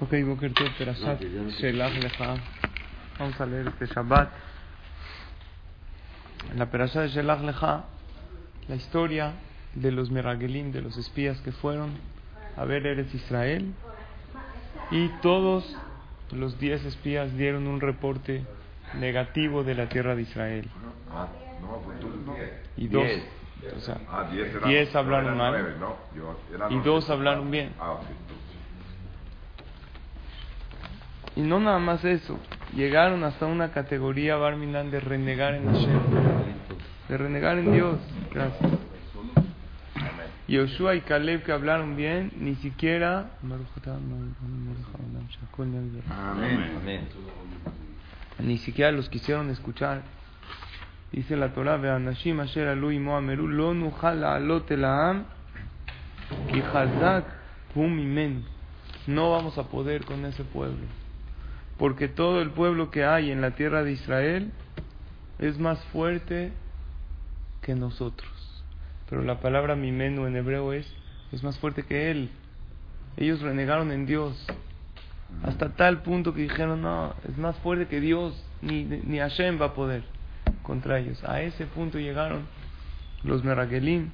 Ok, Boker Tov, Perashat, Shelach Lecha. Vamos a leer este Shabbat. En la Perashat de Shelach Lecha, la historia de los Meragelim, de los espías que fueron a ver Eretz Israel. Y todos los diez espías dieron un reporte negativo de la tierra de Israel. Ah, no. Y dos, o sea, Ah, diez eran- diez no, hablaron mal. Y dos hablaron bien. Y no nada más eso, llegaron hasta una categoría Barminan de renegar en Hashem, de renegar en Dios. Gracias. Yoshua y Caleb que hablaron bien, ni siquiera Amén. ni siquiera los quisieron escuchar. Dice la Torah, "Ve'anashim asher alu imo ameru lo nuchal la'alot el ha'am ki chazak hu mimenu". No vamos a poder con ese pueblo, porque todo el pueblo que hay en la tierra de Israel es más fuerte que nosotros. Pero la palabra mimenu en hebreo es es más fuerte que él. Ellos renegaron en Dios hasta tal punto que dijeron, no, es más fuerte que Dios, ni, ni Hashem va a poder contra ellos. A ese punto llegaron los Meragelim.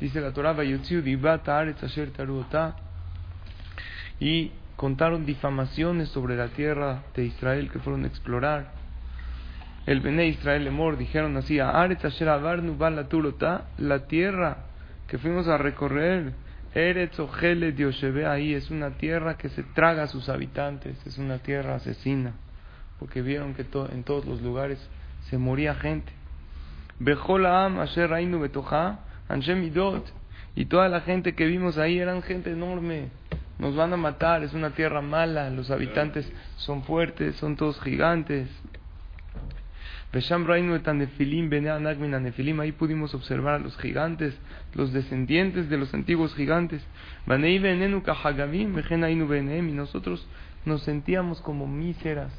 Dice la Torah, y contaron difamaciones sobre la tierra de Israel que fueron a explorar. El Bene Israel Emor dijeron así, la tierra que fuimos a recorrer, Eretz Ojele Dioshebe ahí es una tierra que se traga a sus habitantes, es una tierra asesina, porque vieron que to- en todos los lugares se moría gente. Bejol Am Asher Rainu Betoja, Anshem Midot, y toda la gente que vimos ahí eran gente enorme, nos van a matar, es una tierra mala, los habitantes son fuertes, son todos gigantes. Ahí pudimos observar a los gigantes, los descendientes de los antiguos gigantes. Y nosotros nos sentíamos como míseras,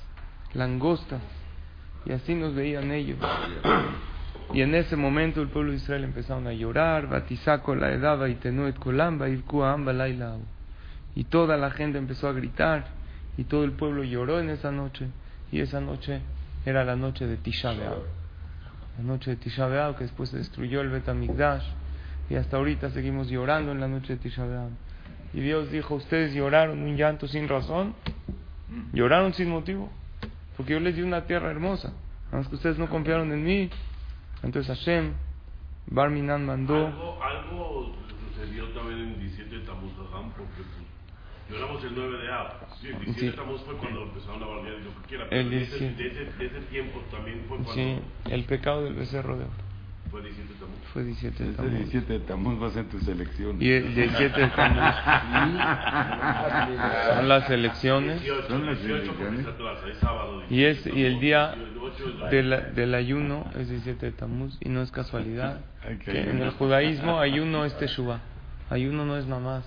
langostas, y así nos veían ellos. Y en ese momento el pueblo de Israel empezaron a llorar, Batisaco la edaba y tenuet colamba, amba laila. Y toda la gente empezó a gritar, y todo el pueblo lloró en esa noche, y esa noche era la noche de Tisha B'Av. La noche de Tisha B'Av, que después se destruyó el Betamigdash, y hasta ahorita seguimos llorando en la noche de Tisha B'Av. Y Dios dijo, ustedes lloraron un llanto sin razón, lloraron sin motivo, porque yo les di una tierra hermosa, nada más que ustedes no confiaron en mí. Entonces Hashem, Barminan mandó, Algo, algo sucedió también en 17 de Tamuz, Jajam, porque pues, lloramos el 9 de Av. Sí, el 17 Sí. de Tamuz fue cuando empezaron a bardear y lo que quiera. El Pero de ese, 17. de, ese, de ese tiempo también fue cuando sí, el pecado del becerro de oro, fue 17 de Tamuz. fue 17 de Este Tammuz. 17 de Tamuz va a ser tu selección. Y el 17 de Tammuz son las elecciones 18, Son las 18 porque elecciones. es sábado. y es y el día 18 del, del ayuno es 17 de Tammuz y no es casualidad que que en el judaísmo ayuno es teshuva. Ayuno no es nada más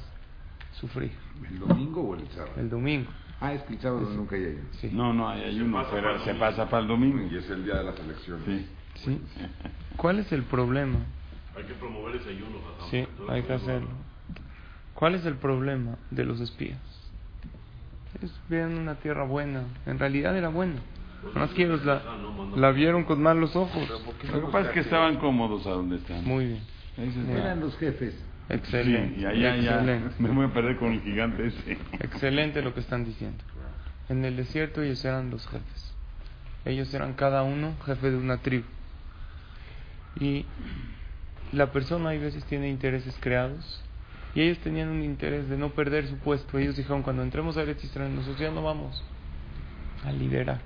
sufrir. ¿El domingo o el sábado? El domingo, Ah, es que el sábado nunca hay ayuno. sí. No, no hay ayuno, pasa para pero se pasa para el domingo. Y es el día de las elecciones. Sí. ¿Sí? ¿Cuál es el problema? Hay que promover ese ayuno. Sí, Todo hay que mundo. hacerlo. ¿Cuál es el problema de los espías? Es vean una tierra buena. En realidad era buena. Nada más que ellos la, la vieron con malos ojos. Lo que pasa es que estaban cómodos a donde están. Muy bien. Se. Eran los jefes. Excelente. Sí, y allá ya excelente. me voy a perder con el gigante ese. Excelente lo que están diciendo. En el desierto ellos eran los jefes. Ellos eran cada uno jefe de una tribu. Y la persona hay veces tiene intereses creados. Y ellos tenían un interés de no perder su puesto. Ellos dijeron, cuando entremos a Eretz Israel, nosotros ya no vamos a liderar.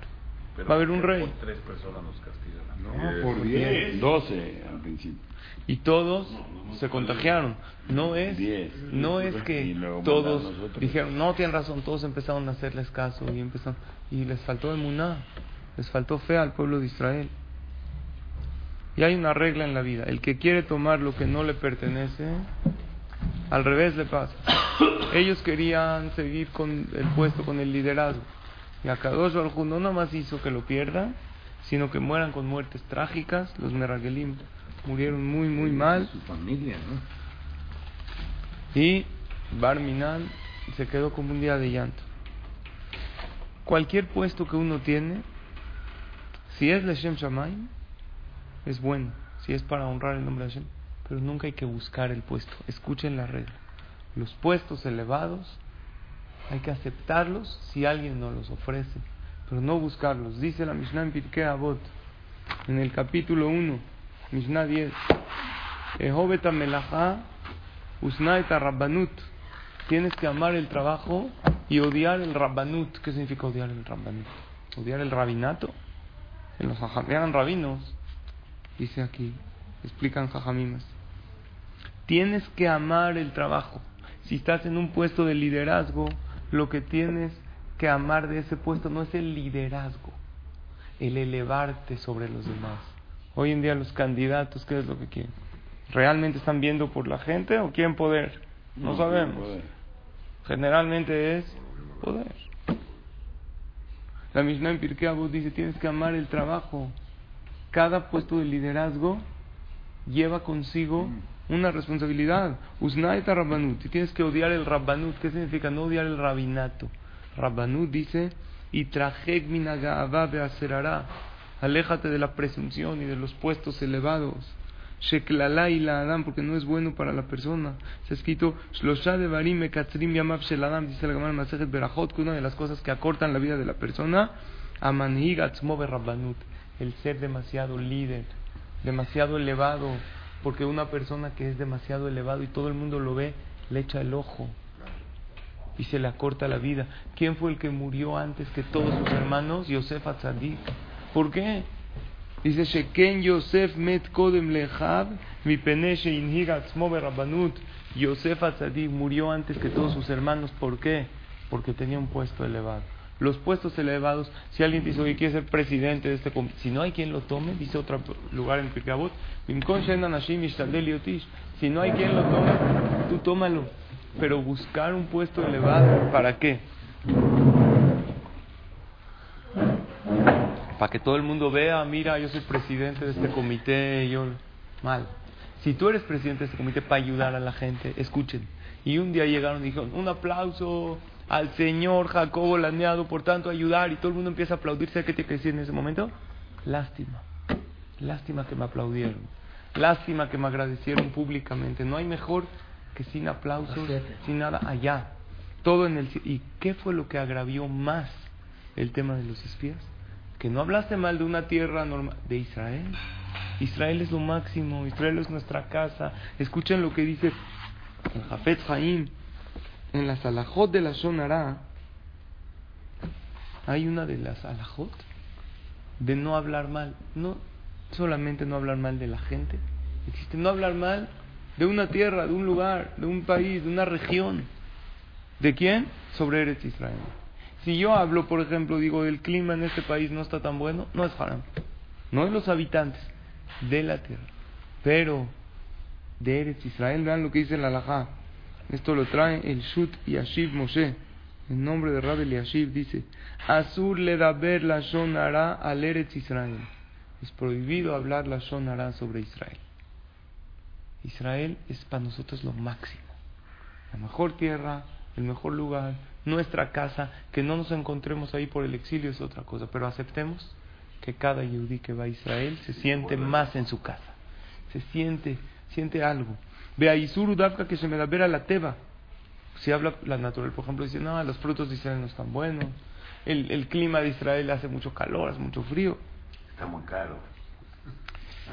Va a haber un rey. Tres personas nos castigan. No, Diez. por 10. 12 al principio. Y todos se contagiaron. No es, Diez. no es que todos dijeron, no, tienen razón, todos empezaron a hacerles caso y empezaron, y les faltó emuná, les faltó fe al pueblo de Israel. Y hay una regla en la vida, el que quiere tomar lo que no le pertenece, al revés le pasa. Ellos querían seguir con el puesto, con el liderazgo. Y Akadosh Baruj no nomás hizo que lo pierdan, sino que mueran con muertes trágicas. Los Meragelim murieron muy, muy mal. Su familia, ¿no? Y Barminan se quedó como un día de llanto. cualquier puesto que uno tiene, si es Leshem Shamayim, es bueno, si es para honrar el nombre de Hashem, pero nunca hay que buscar el puesto. Escuchen la regla. Los puestos elevados hay que aceptarlos si alguien nos los ofrece, pero no buscarlos. Dice la Mishnah en Pirkei Avot, en el capítulo 1, Mishnah 10, Ehoveta Melachá, Usnaeta Rabbanut. Tienes que amar el trabajo y odiar el Rabbanut. ¿Qué significa odiar el Rabbanut? Odiar el rabinato. En los eran rabinos, dice aquí, explican jajamimas. Tienes que amar el trabajo. Si estás en un puesto de liderazgo, lo que tienes que amar de ese puesto no es el liderazgo, el elevarte sobre los demás. Hoy en día los candidatos, ¿qué es lo que quieren? ¿Realmente están viendo por la gente o quieren poder? No, sabemos. Poder. Generalmente es poder. La Mishnah en Pirkei Avot dice, tienes que amar el trabajo. Cada puesto de liderazgo lleva consigo una responsabilidad. Usnaita Rabbanut. Y tienes que odiar el Rabbanut. ¿Qué significa? No odiar el rabinato. Rabbanut dice, y trajek minagaavá beacerará. Aléjate de la presunción y de los puestos elevados. Sheklala y la Adam, porque no es bueno para la persona. Se ha escrito, Shlosha de Barim Mekatzrim Yamav Shel Adam, dice la Gemara Masejet Berajot, que una de las cosas que acortan la vida de la persona, Amanhig Atzmo Rabbanut, el ser demasiado líder, demasiado elevado, porque una persona que es demasiado elevado y todo el mundo lo ve, le echa el ojo y se le acorta la vida. ¿Quién fue el que murió antes que todos sus hermanos? Yosef Atzadik. ¿Por qué? Dice Sheken Yosef met kodem lehab mi peneshe inhig atzmo berabbanut. Yosef Atzadik murió antes que todos sus hermanos. ¿Por qué? Porque tenía un puesto elevado. Los puestos elevados, si alguien dice, oye, quiere ser presidente de este com-", si no hay quien lo tome, dice otro lugar en Pirkei "Bimkon she'en anashim yishtadel yotish". si no hay quien lo tome, tú tómalo. Pero buscar un puesto elevado, ¿para qué? Para que todo el mundo vea, mira, yo soy presidente de este comité, yo... Mal. Si tú eres presidente de este comité para ayudar a la gente, escuchen. Y un día llegaron y dijeron, un aplauso al señor Jacobo Laneado por tanto ayudar y todo el mundo empieza a aplaudir. ¿Sabes qué tiene que decir en ese momento? Lástima. Lástima que me aplaudieron. Lástima que me agradecieron públicamente. No hay mejor que sin aplausos, sin nada, allá. Todo en el... ¿Y qué fue lo que agravió más el tema de los espías? Que no hablaste mal de una tierra normal, de Israel. Israel es lo máximo, Israel es nuestra casa. Escuchen lo que dice Jafet Haim, en las alajot de la Shonara. Hay una de las alajot de no hablar mal, no solamente no hablar mal de la gente, existe no hablar mal de una tierra, de un lugar, de un país, de una región. ¿De quién? Sobre Eretz Israel. Si yo hablo, por ejemplo, digo, el clima en este país no está tan bueno, no es haram. No de los habitantes, de la tierra. Pero de Eretz Israel, vean lo que dice el alajá. Esto lo trae el Shut Yashiv Moshe. En nombre de Rabbi Yashiv dice, Azur le da ver la Shonara al Eretz Israel. Es prohibido hablar la Shonara sobre Israel. Israel es para nosotros lo máximo. La mejor tierra, el mejor lugar, nuestra casa, que no nos encontremos ahí por el exilio es otra cosa, pero aceptemos que cada yudí que va a Israel se siente más en su casa, se siente, siente algo. Isuru Dafka que se me da ver a la teba. Si habla la natural, por ejemplo, dice, no, los frutos de Israel no están buenos, el, el clima de Israel hace mucho calor, hace mucho frío. Está muy caro.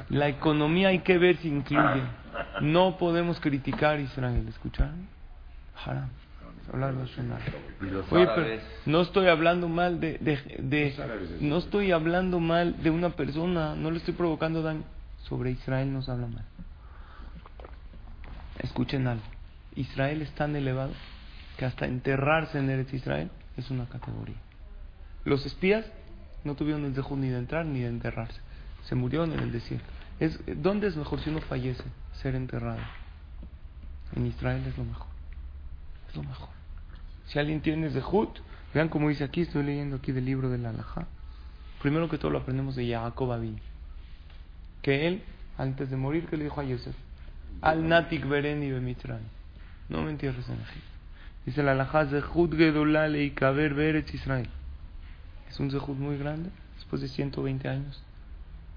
La economía hay que ver si incluye. No podemos criticar a Israel, ¿escucharon? Haram. Oye, pero no estoy hablando mal de, de, de- no estoy hablando mal de una persona, no le estoy provocando daño. Sobre Israel no se habla mal. Escuchen algo. Israel es tan elevado que hasta enterrarse en Eretz Israel es una categoría. Los espías no tuvieron el dejo ni de entrar ni de enterrarse. Se murieron en el desierto. Es, ¿Dónde es mejor si uno fallece? Ser enterrado. En Israel es lo mejor. Es lo mejor. Si alguien tiene Zehut, vean como dice aquí, estoy leyendo aquí del libro de la Alajá. Primero que todo lo aprendemos de Jacob Abin. Que él, antes de morir, que le dijo a Yosef? Al Natik Bereni Bemitraim. No me entierres en Egipto. Dice la Alajá, Zehut Gedolá Leikaber Beretz Israel. Es un zehut muy grande, después de 120 años,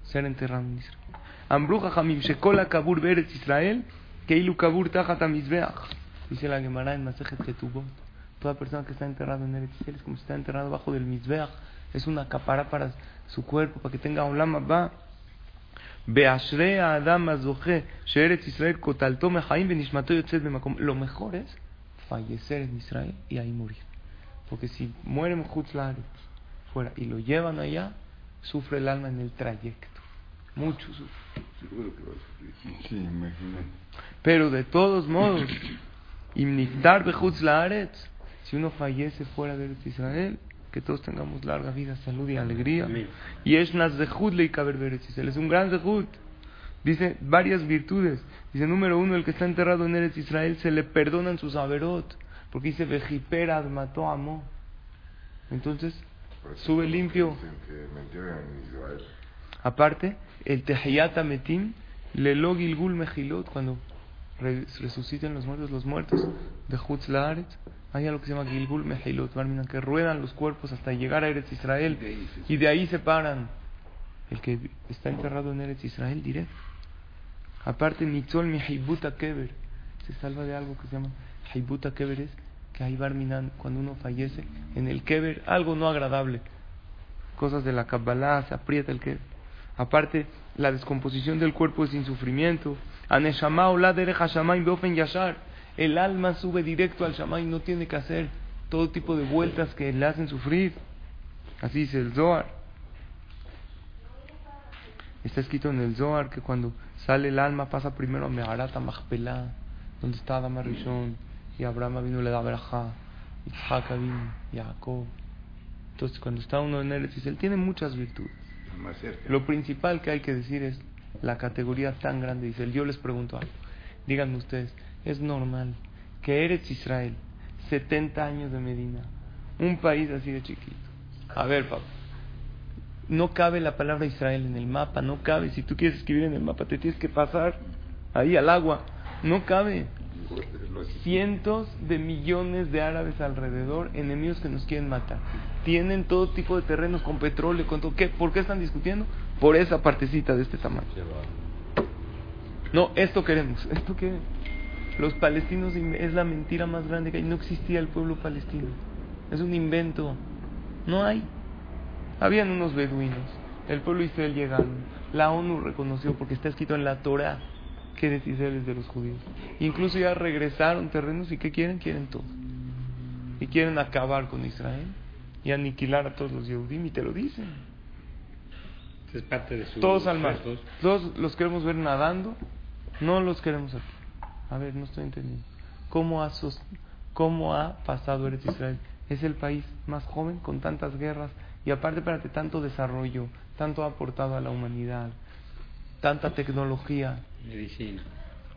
ser enterrado en Israel. Ambruja Hamim Shekola Kabur Beretz Israel, Keilu Kabur Tajat Amizbeach. Dice la Gemara en Masejet Ketubot. Toda persona que está enterrado en Eretz Israel es como si está enterrado bajo del Mizbeach. Es una capara para su cuerpo, para que tenga Olam Abba. Beashre Adam Azoche, Sheretz Israel Kotalto Mehaim Benishmato Yotzet Bemakom. Lo mejor es fallecer en Israel y ahí morir. Porque si muere en Hutzlaret fuera y lo llevan allá, sufre el alma en el trayecto. Mucho sufre. Sí. Pero de todos modos, Imniftar si uno fallece fuera de Israel, que todos tengamos larga vida, salud y alegría. Y es Israel, es un gran Zehut. Dice varias virtudes. Dice, número uno, el que está enterrado en Eretz Israel se le perdonan sus averot. Porque dice, Vejiperad mató amo. Entonces, sube limpio. Aparte, el Tehiyat Ametim, Lelo Gilgul Mejilot, cuando re- resuciten los muertos, los muertos de Hutz Laaretz, hay algo que se llama Gilgul Barminan, que ruedan los cuerpos hasta llegar a Eretz Israel y de ahí se paran. El que está enterrado en Eretz Israel, directo. Aparte, Nitzol mi Haibuta Keber, se salva de algo que se llama Haibuta Keber, es que hay Barminan, cuando uno fallece, en el Keber, algo no agradable cosas de la Kabbalah, se aprieta el que. Aparte, la descomposición del cuerpo es sin sufrimiento. Aneshama ola derech hashamayim beofen yashar. El alma sube directo al Shamay, no tiene que hacer todo tipo de vueltas que le hacen sufrir. Así dice el Zohar. Está escrito en el Zohar que cuando sale el alma pasa primero a Meharata Machpelah, donde está Adama Rishon, y Abraham vino le da Berajá, Isaac vino, Jacob. Entonces, cuando está uno en Eretz Israel, tiene muchas virtudes. Lo principal que hay que decir es la categoría tan grande de Israel. Yo les pregunto algo. Díganme ustedes, ¿es normal que Eretz Israel, 70 años de Medina, un país así de chiquito? A ver, papá. No cabe la palabra Israel en el mapa, no cabe. Si tú quieres escribir en el mapa, te tienes que pasar ahí al agua. No cabe. Cientos de millones de árabes alrededor, enemigos que nos quieren matar. Tienen todo tipo de terrenos con petróleo, con todo. ¿Qué? ¿Por qué están discutiendo? Por esa partecita de este tamaño. No, esto queremos. ¿Esto qué? Los palestinos in- es la mentira más grande que hay. No existía el pueblo palestino. Es un invento. No hay. Habían unos beduinos. El pueblo de Israel llegaron. La ONU reconoció porque está escrito en la Torah que eres Israel es de los judíos. Incluso ya regresaron terrenos y ¿qué quieren? Quieren todo. Y quieren acabar con Israel y aniquilar a todos los Yehudim y te lo dicen. Es parte de su Todos al mar. Todos los queremos ver nadando, no los queremos aquí. A ver, no estoy entendiendo. ¿Cómo ha, sos- cómo ha pasado Eretz Israel? Es el país más joven con tantas guerras y aparte, espérate, tanto desarrollo, tanto ha aportado a la humanidad, tanta tecnología. Medicina.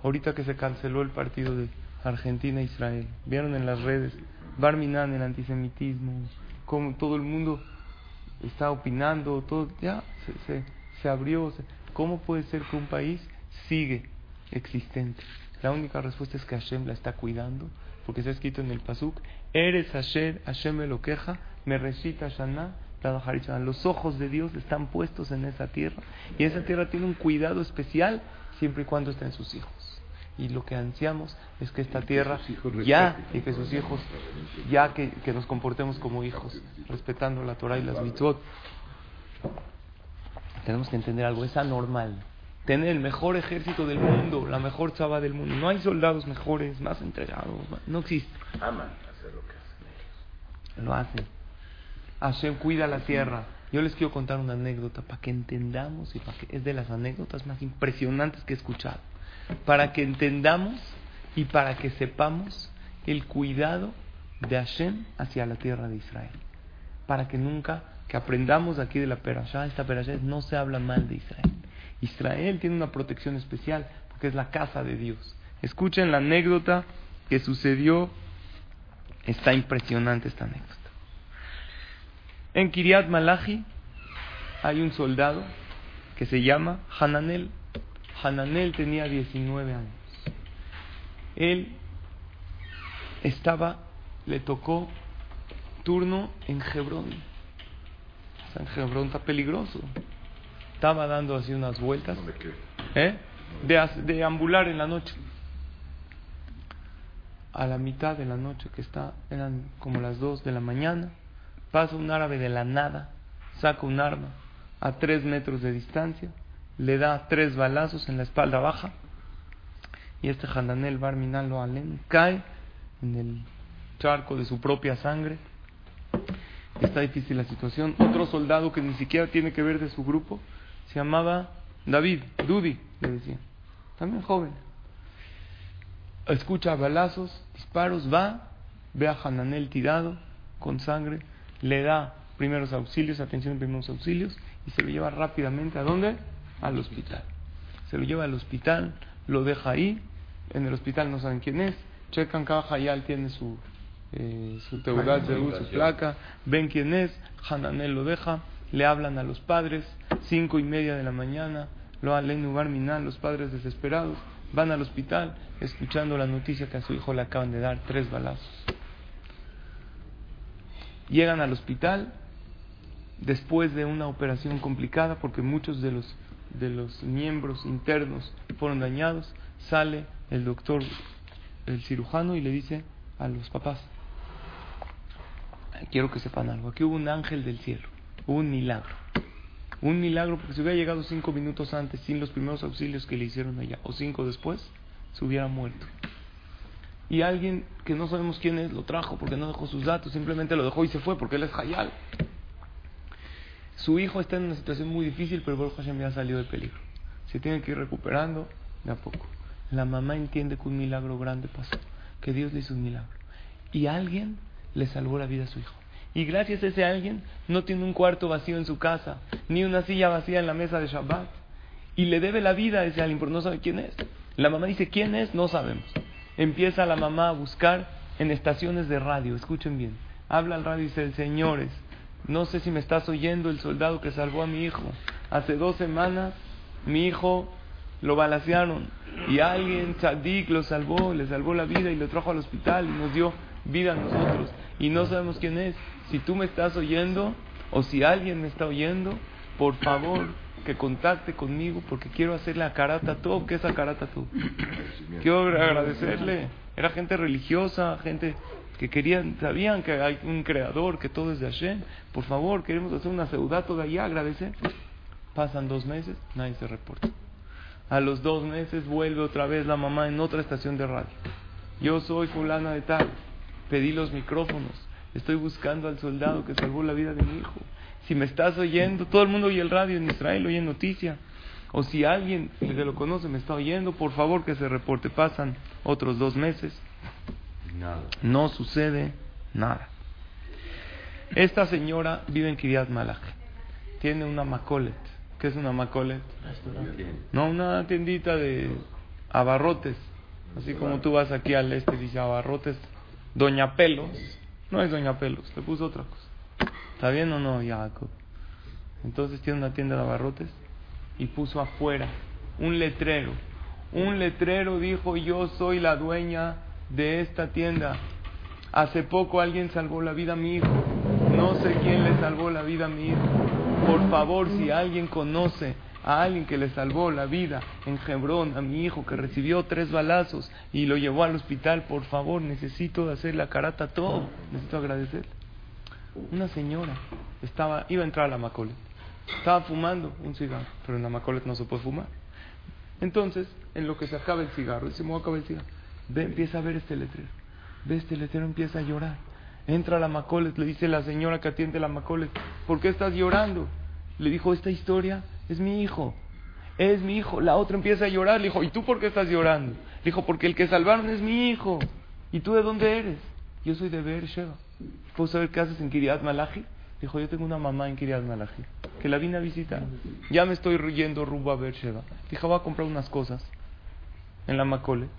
Ahorita que se canceló el partido de Argentina-Israel, vieron en las redes, Barminan, el antisemitismo, como todo el mundo está opinando, todo ya se, se, se abrió. se- ¿Cómo puede ser que un país sigue existente? La única respuesta es que Hashem la está cuidando, porque está escrito en el Pasuk, Eres Hashem, Hashem me lo queja, me recita Shana, los ojos de Dios están puestos en esa tierra y esa tierra tiene un cuidado especial siempre y cuando estén sus hijos. Y lo que ansiamos es que esta tierra ya y que sus hijos ya que, que nos comportemos como hijos, respetando la Torah y las mitzvot. Tenemos que entender algo, es anormal. Tener el mejor ejército del mundo, la mejor chava del mundo. No hay soldados mejores, más entregados, más- no existe. Aman hacer lo que hacen ellos. Lo hacen. Hashem cuida la tierra. Yo les quiero contar una anécdota para que entendamos y para que es de las anécdotas más impresionantes que he escuchado. Para que entendamos y para que sepamos el cuidado de Hashem hacia la tierra de Israel. Para que nunca, que aprendamos aquí de la Perashá, esta Perashá no se habla mal de Israel. Israel tiene una protección especial porque es la casa de Dios. Escuchen la anécdota que sucedió. Está impresionante esta anécdota. En Kiryat Malachi hay un soldado que se llama Hananel. Hananel tenía 19 años. Él estaba, le tocó turno en Hebrón. Está en Hebrón, está peligroso. Estaba dando así unas vueltas. ¿Eh? De, de ambular en la noche. A la mitad de la noche que está, eran como las 2 de la mañana, pasa un árabe de la nada, saca un arma a 3 metros de distancia, le da tres balazos en la espalda baja, y este Hananel Barminal lo Alem cae en el charco de su propia sangre. Está difícil la situación. Otro soldado que ni siquiera tiene que ver de su grupo se llamaba David, Dudi, le decían. También joven. Escucha balazos, disparos, va, ve a Hananel tirado con sangre, le da primeros auxilios, atención en primeros auxilios, y se lo lleva rápidamente a dónde? Al hospital. Se lo lleva al hospital, lo deja ahí, en el hospital no saben quién es, checan cada Hayal tiene su, eh, su teudat de su placa, ven quién es, Hananel lo deja, le hablan a los padres, cinco y media de la mañana, lo alenu barminal, los padres desesperados, van al hospital escuchando la noticia que a su hijo le acaban de dar tres balazos. Llegan al hospital después de una operación complicada porque muchos de los de los miembros internos fueron dañados, sale el doctor, el cirujano y le dice a los papás, quiero que sepan algo, aquí hubo un ángel del cielo, hubo un milagro, un milagro porque si hubiera llegado cinco minutos antes sin los primeros auxilios que le hicieron allá, o cinco después, se hubiera muerto. Y alguien que no sabemos quién es lo trajo porque no dejó sus datos, simplemente lo dejó y se fue porque él es Hayal. Su hijo está en una situación muy difícil, pero Baruch Hashem ya salió del peligro. Se tiene que ir recuperando de a poco. La mamá entiende que un milagro grande pasó, que Dios le hizo un milagro. Y alguien le salvó la vida a su hijo. Y gracias a ese alguien no tiene un cuarto vacío en su casa, ni una silla vacía en la mesa de Shabbat. Y le debe la vida a ese alguien, pero no sabe quién es. La mamá dice, ¿quién es? No sabemos. Empieza la mamá a buscar en estaciones de radio, escuchen bien. Habla al radio y dice, señores, no sé si me estás oyendo el soldado que salvó a mi hijo. Hace dos semanas mi hijo lo balacearon y alguien, tzadik, lo salvó, le salvó la vida y lo trajo al hospital y nos dio vida a nosotros. Y no sabemos quién es. Si tú me estás oyendo o si alguien me está oyendo, por favor que contacte conmigo porque quiero hacerle a Karata todo. ¿Qué es a Karata todo? Quiero agradecerle. Era gente religiosa, gente que querían, sabían que hay un creador, que todo es de Hashem. Por favor, queremos hacer una ciudad toda allá, agradecer. Pasan dos meses, nadie se reporta. A los dos meses vuelve otra vez la mamá en otra estación de radio. Yo soy fulana de tal, pedí los micrófonos, estoy buscando al soldado que salvó la vida de mi hijo. Si me estás oyendo, todo el mundo oye el radio en Israel, oye noticia. O si alguien que lo conoce me está oyendo, por favor que se reporte. Pasan otros dos meses, Nada. no sucede nada. Esta señora vive en Kiryat Malach. Tiene una macolet. ¿Qué es una macolet? No, una tiendita de abarrotes. Así como tú vas aquí al este y dice abarrotes. Doña Pelos. No es Doña Pelos, le puso otra cosa. ¿Está bien o no, Jacob? Entonces tiene una tienda de abarrotes y puso afuera un letrero. Un letrero dijo, yo soy la dueña de esta tienda. Hace poco alguien salvó la vida a mi hijo. No sé quién le salvó la vida a mi hijo. Por favor, si alguien conoce a alguien que le salvó la vida en Hebrón, a mi hijo que recibió tres balazos y lo llevó al hospital, por favor, necesito hacer la carata todo. Necesito agradecerle. Una señora estaba, iba a entrar a la Macolet. Estaba fumando un cigarro, pero en la Macolet no se puede fumar. Entonces, en lo que se acaba el cigarro, dice, me voy a acabar el cigarro. Ve, empieza a ver este letrero. Ve este letrero, empieza a llorar. Entra a la Macolet, le dice la señora que atiende la Macolet, ¿por qué estás llorando? Le dijo, esta historia es mi hijo. Es mi hijo. La otra empieza a llorar. Le dijo, ¿y tú por qué estás llorando? Le dijo, porque el que salvaron es mi hijo. ¿Y tú de dónde eres? Yo soy de Beersheba. ¿Puedo saber qué haces en Kiryat Malachi? Dijo, yo tengo una mamá en Kiryat Malachi, que la vine a visitar. Ya me estoy yendo rumbo a Beersheba. Dijo, voy a comprar unas cosas en la Macolet.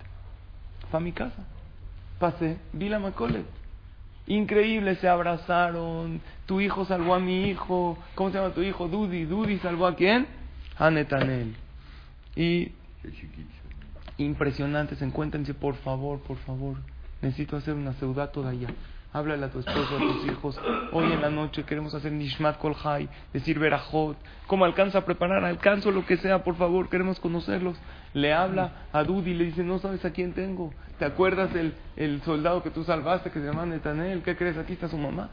Fue a mi casa. Pasé, vi la Macolet. Increíble, se abrazaron. Tu hijo salvó a mi hijo. ¿Cómo se llama tu hijo? Dudi. Dudi salvó a quién? A Netanel. Y impresionantes. Encuéntrense, por favor, por favor. Necesito hacer una ciudad toda allá. Háblale a tu esposo, a tus hijos. Hoy en la noche queremos hacer Nishmat Kolhai, decir Berajot. ¿Cómo alcanza a preparar? Alcanzo lo que sea, por favor, queremos conocerlos. Le habla a Dudi, le dice, no sabes a quién tengo. ¿Te acuerdas del el soldado que tú salvaste que se llama Netanel? ¿Qué crees? Aquí está su mamá.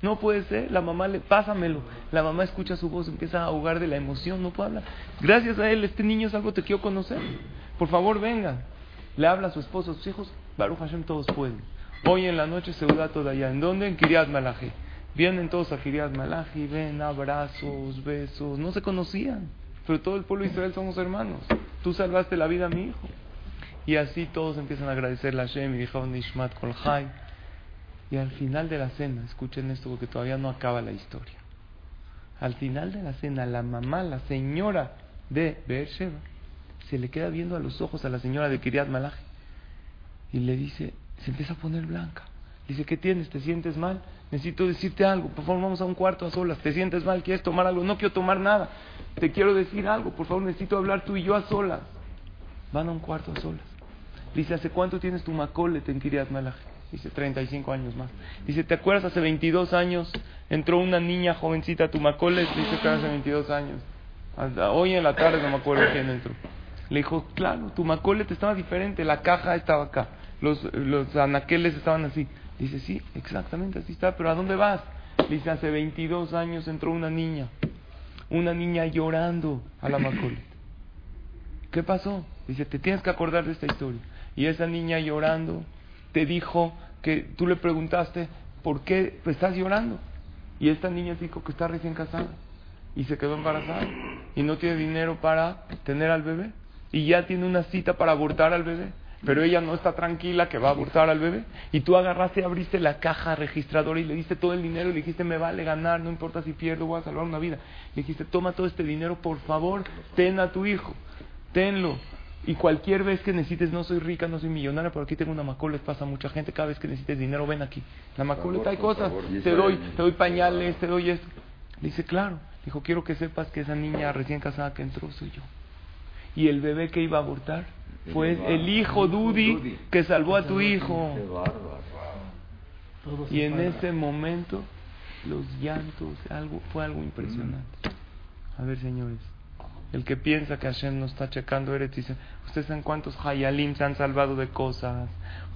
No puede ser, la mamá le, pásamelo. La mamá escucha su voz, empieza a ahogar de la emoción, no puede hablar. Gracias a él, este niño es algo que quiero conocer. Por favor, vengan. Le habla a su esposo, a sus hijos, Baruch Hashem, todos pueden. Hoy en la noche se toda allá. ¿En dónde? En Kiryat Malachi. Vienen todos a Kiryat Malachi, ven, abrazos, besos. No se conocían, pero todo el pueblo de Israel somos hermanos. Tú salvaste la vida a mi hijo. Y así todos empiezan a agradecerle a Hashem y dijeron Nishmat Kolhai. Y al final de la cena, escuchen esto porque todavía no acaba la historia. Al final de la cena, la mamá, la señora de Beersheba, se le queda viendo a los ojos a la señora de Kiryat Malachi y le dice, se empieza a poner blanca. Dice, ¿qué tienes? ¿Te sientes mal? Necesito decirte algo. Por favor, vamos a un cuarto a solas. ¿Te sientes mal? ¿Quieres tomar algo? No quiero tomar nada. Te quiero decir algo. Por favor, necesito hablar tú y yo a solas. Van a un cuarto a solas. Dice, ¿hace cuánto tienes tu macolet en Kiryat Malachi? Dice, 35 años más. Dice, ¿te acuerdas hace 22 años? Entró una niña jovencita a tu macolet. Dice que hace 22 años. Hoy en la tarde no me acuerdo quién entró. Le dijo, claro, tu macolet estaba diferente. La caja estaba acá los, los anaqueles estaban así. Dice, sí, exactamente así está, pero ¿a dónde vas? Dice, hace 22 años entró una niña, una niña llorando a la Macolet. ¿Qué pasó? Dice, te tienes que acordar de esta historia. Y esa niña llorando te dijo que tú le preguntaste, ¿por qué estás llorando? Y esta niña dijo que está recién casada y se quedó embarazada y no tiene dinero para tener al bebé y ya tiene una cita para abortar al bebé pero ella no está tranquila que va a abortar al bebé. Y tú agarraste, abriste la caja registradora y le diste todo el dinero y le dijiste, me vale ganar, no importa si pierdo, voy a salvar una vida. Le dijiste, toma todo este dinero, por favor, ten a tu hijo, tenlo. Y cualquier vez que necesites, no soy rica, no soy millonaria, pero aquí tengo una macolet, pasa mucha gente, cada vez que necesites dinero, ven aquí. La macolet hay cosas, te doy, te doy pañales, te doy esto. Le dice, claro. Dijo, quiero que sepas que esa niña recién casada que entró soy yo. Y el bebé que iba a abortar fue el hijo Dudi que salvó a tu hijo. Y en ese momento los llantos, algo, fue algo impresionante. A ver, señores, el que piensa que Hashem no está checando Eretz dice, ¿ustedes saben cuántos Hayalim se han salvado de cosas?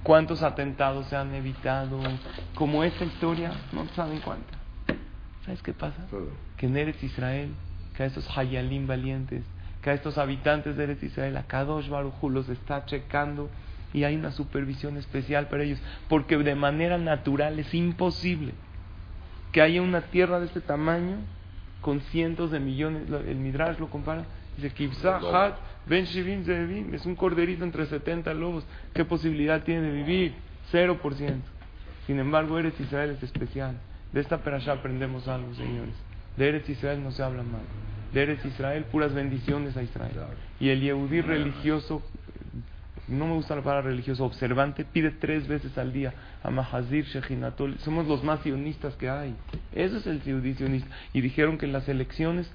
¿Cuántos atentados se han evitado? Como esta historia, no saben cuántas. ¿Sabes qué pasa? Que en Eretz Israel, que a esos Hayalim valientes, que a estos habitantes de Eretz Israel, a Kadosh Baruj los está checando y hay una supervisión especial para ellos, porque de manera natural es imposible que haya una tierra de este tamaño con cientos de millones, el Midrash lo compara, dice Hat Ben Shivim Zevim, es un corderito entre 70 lobos, ¿qué posibilidad tiene de vivir? 0%. Sin embargo, Eretz Israel es especial. De esta perashá aprendemos algo, señores. De Eretz Israel no se habla mal de Eres Israel, puras bendiciones a Israel. Y el Yehudí religioso, no me gusta la palabra religioso, observante, pide tres veces al día a Mahazir Shechinatol. Somos los más sionistas que hay. Eso es el Yehudí sionista. Y dijeron que en las elecciones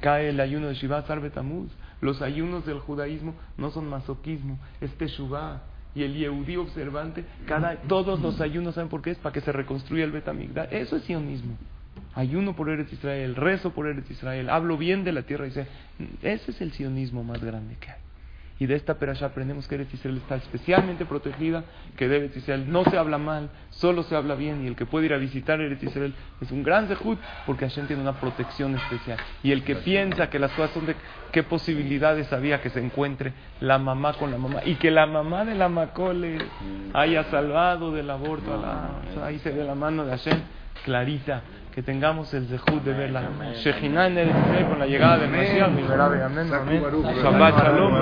cae el ayuno de Shivat Arbetamuz. Los ayunos del judaísmo no son masoquismo, es Teshuvah. Y el Yehudí observante, cada, todos los ayunos, ¿saben por qué? Es para que se reconstruya el Betamigdash. Eso es sionismo ayuno por Eretz Israel, rezo por Eretz Israel, hablo bien de la tierra. Dice, ese es el sionismo más grande que hay. Y de esta perasha aprendemos que Eretz Israel está especialmente protegida, que de Eretz Israel no se habla mal, solo se habla bien. Y el que puede ir a visitar Eretz Israel es un gran zehut, porque Hashem tiene una protección especial. Y el que piensa que las cosas son de qué posibilidades había que se encuentre la mamá con la mamá, y que la mamá de la Macole haya salvado del aborto, a la, ahí se ve la mano de Hashem clarita que tengamos el zehut de verla. Shejinah en el con la llegada de Mesías, mi amén, amén. Shabbat shalom.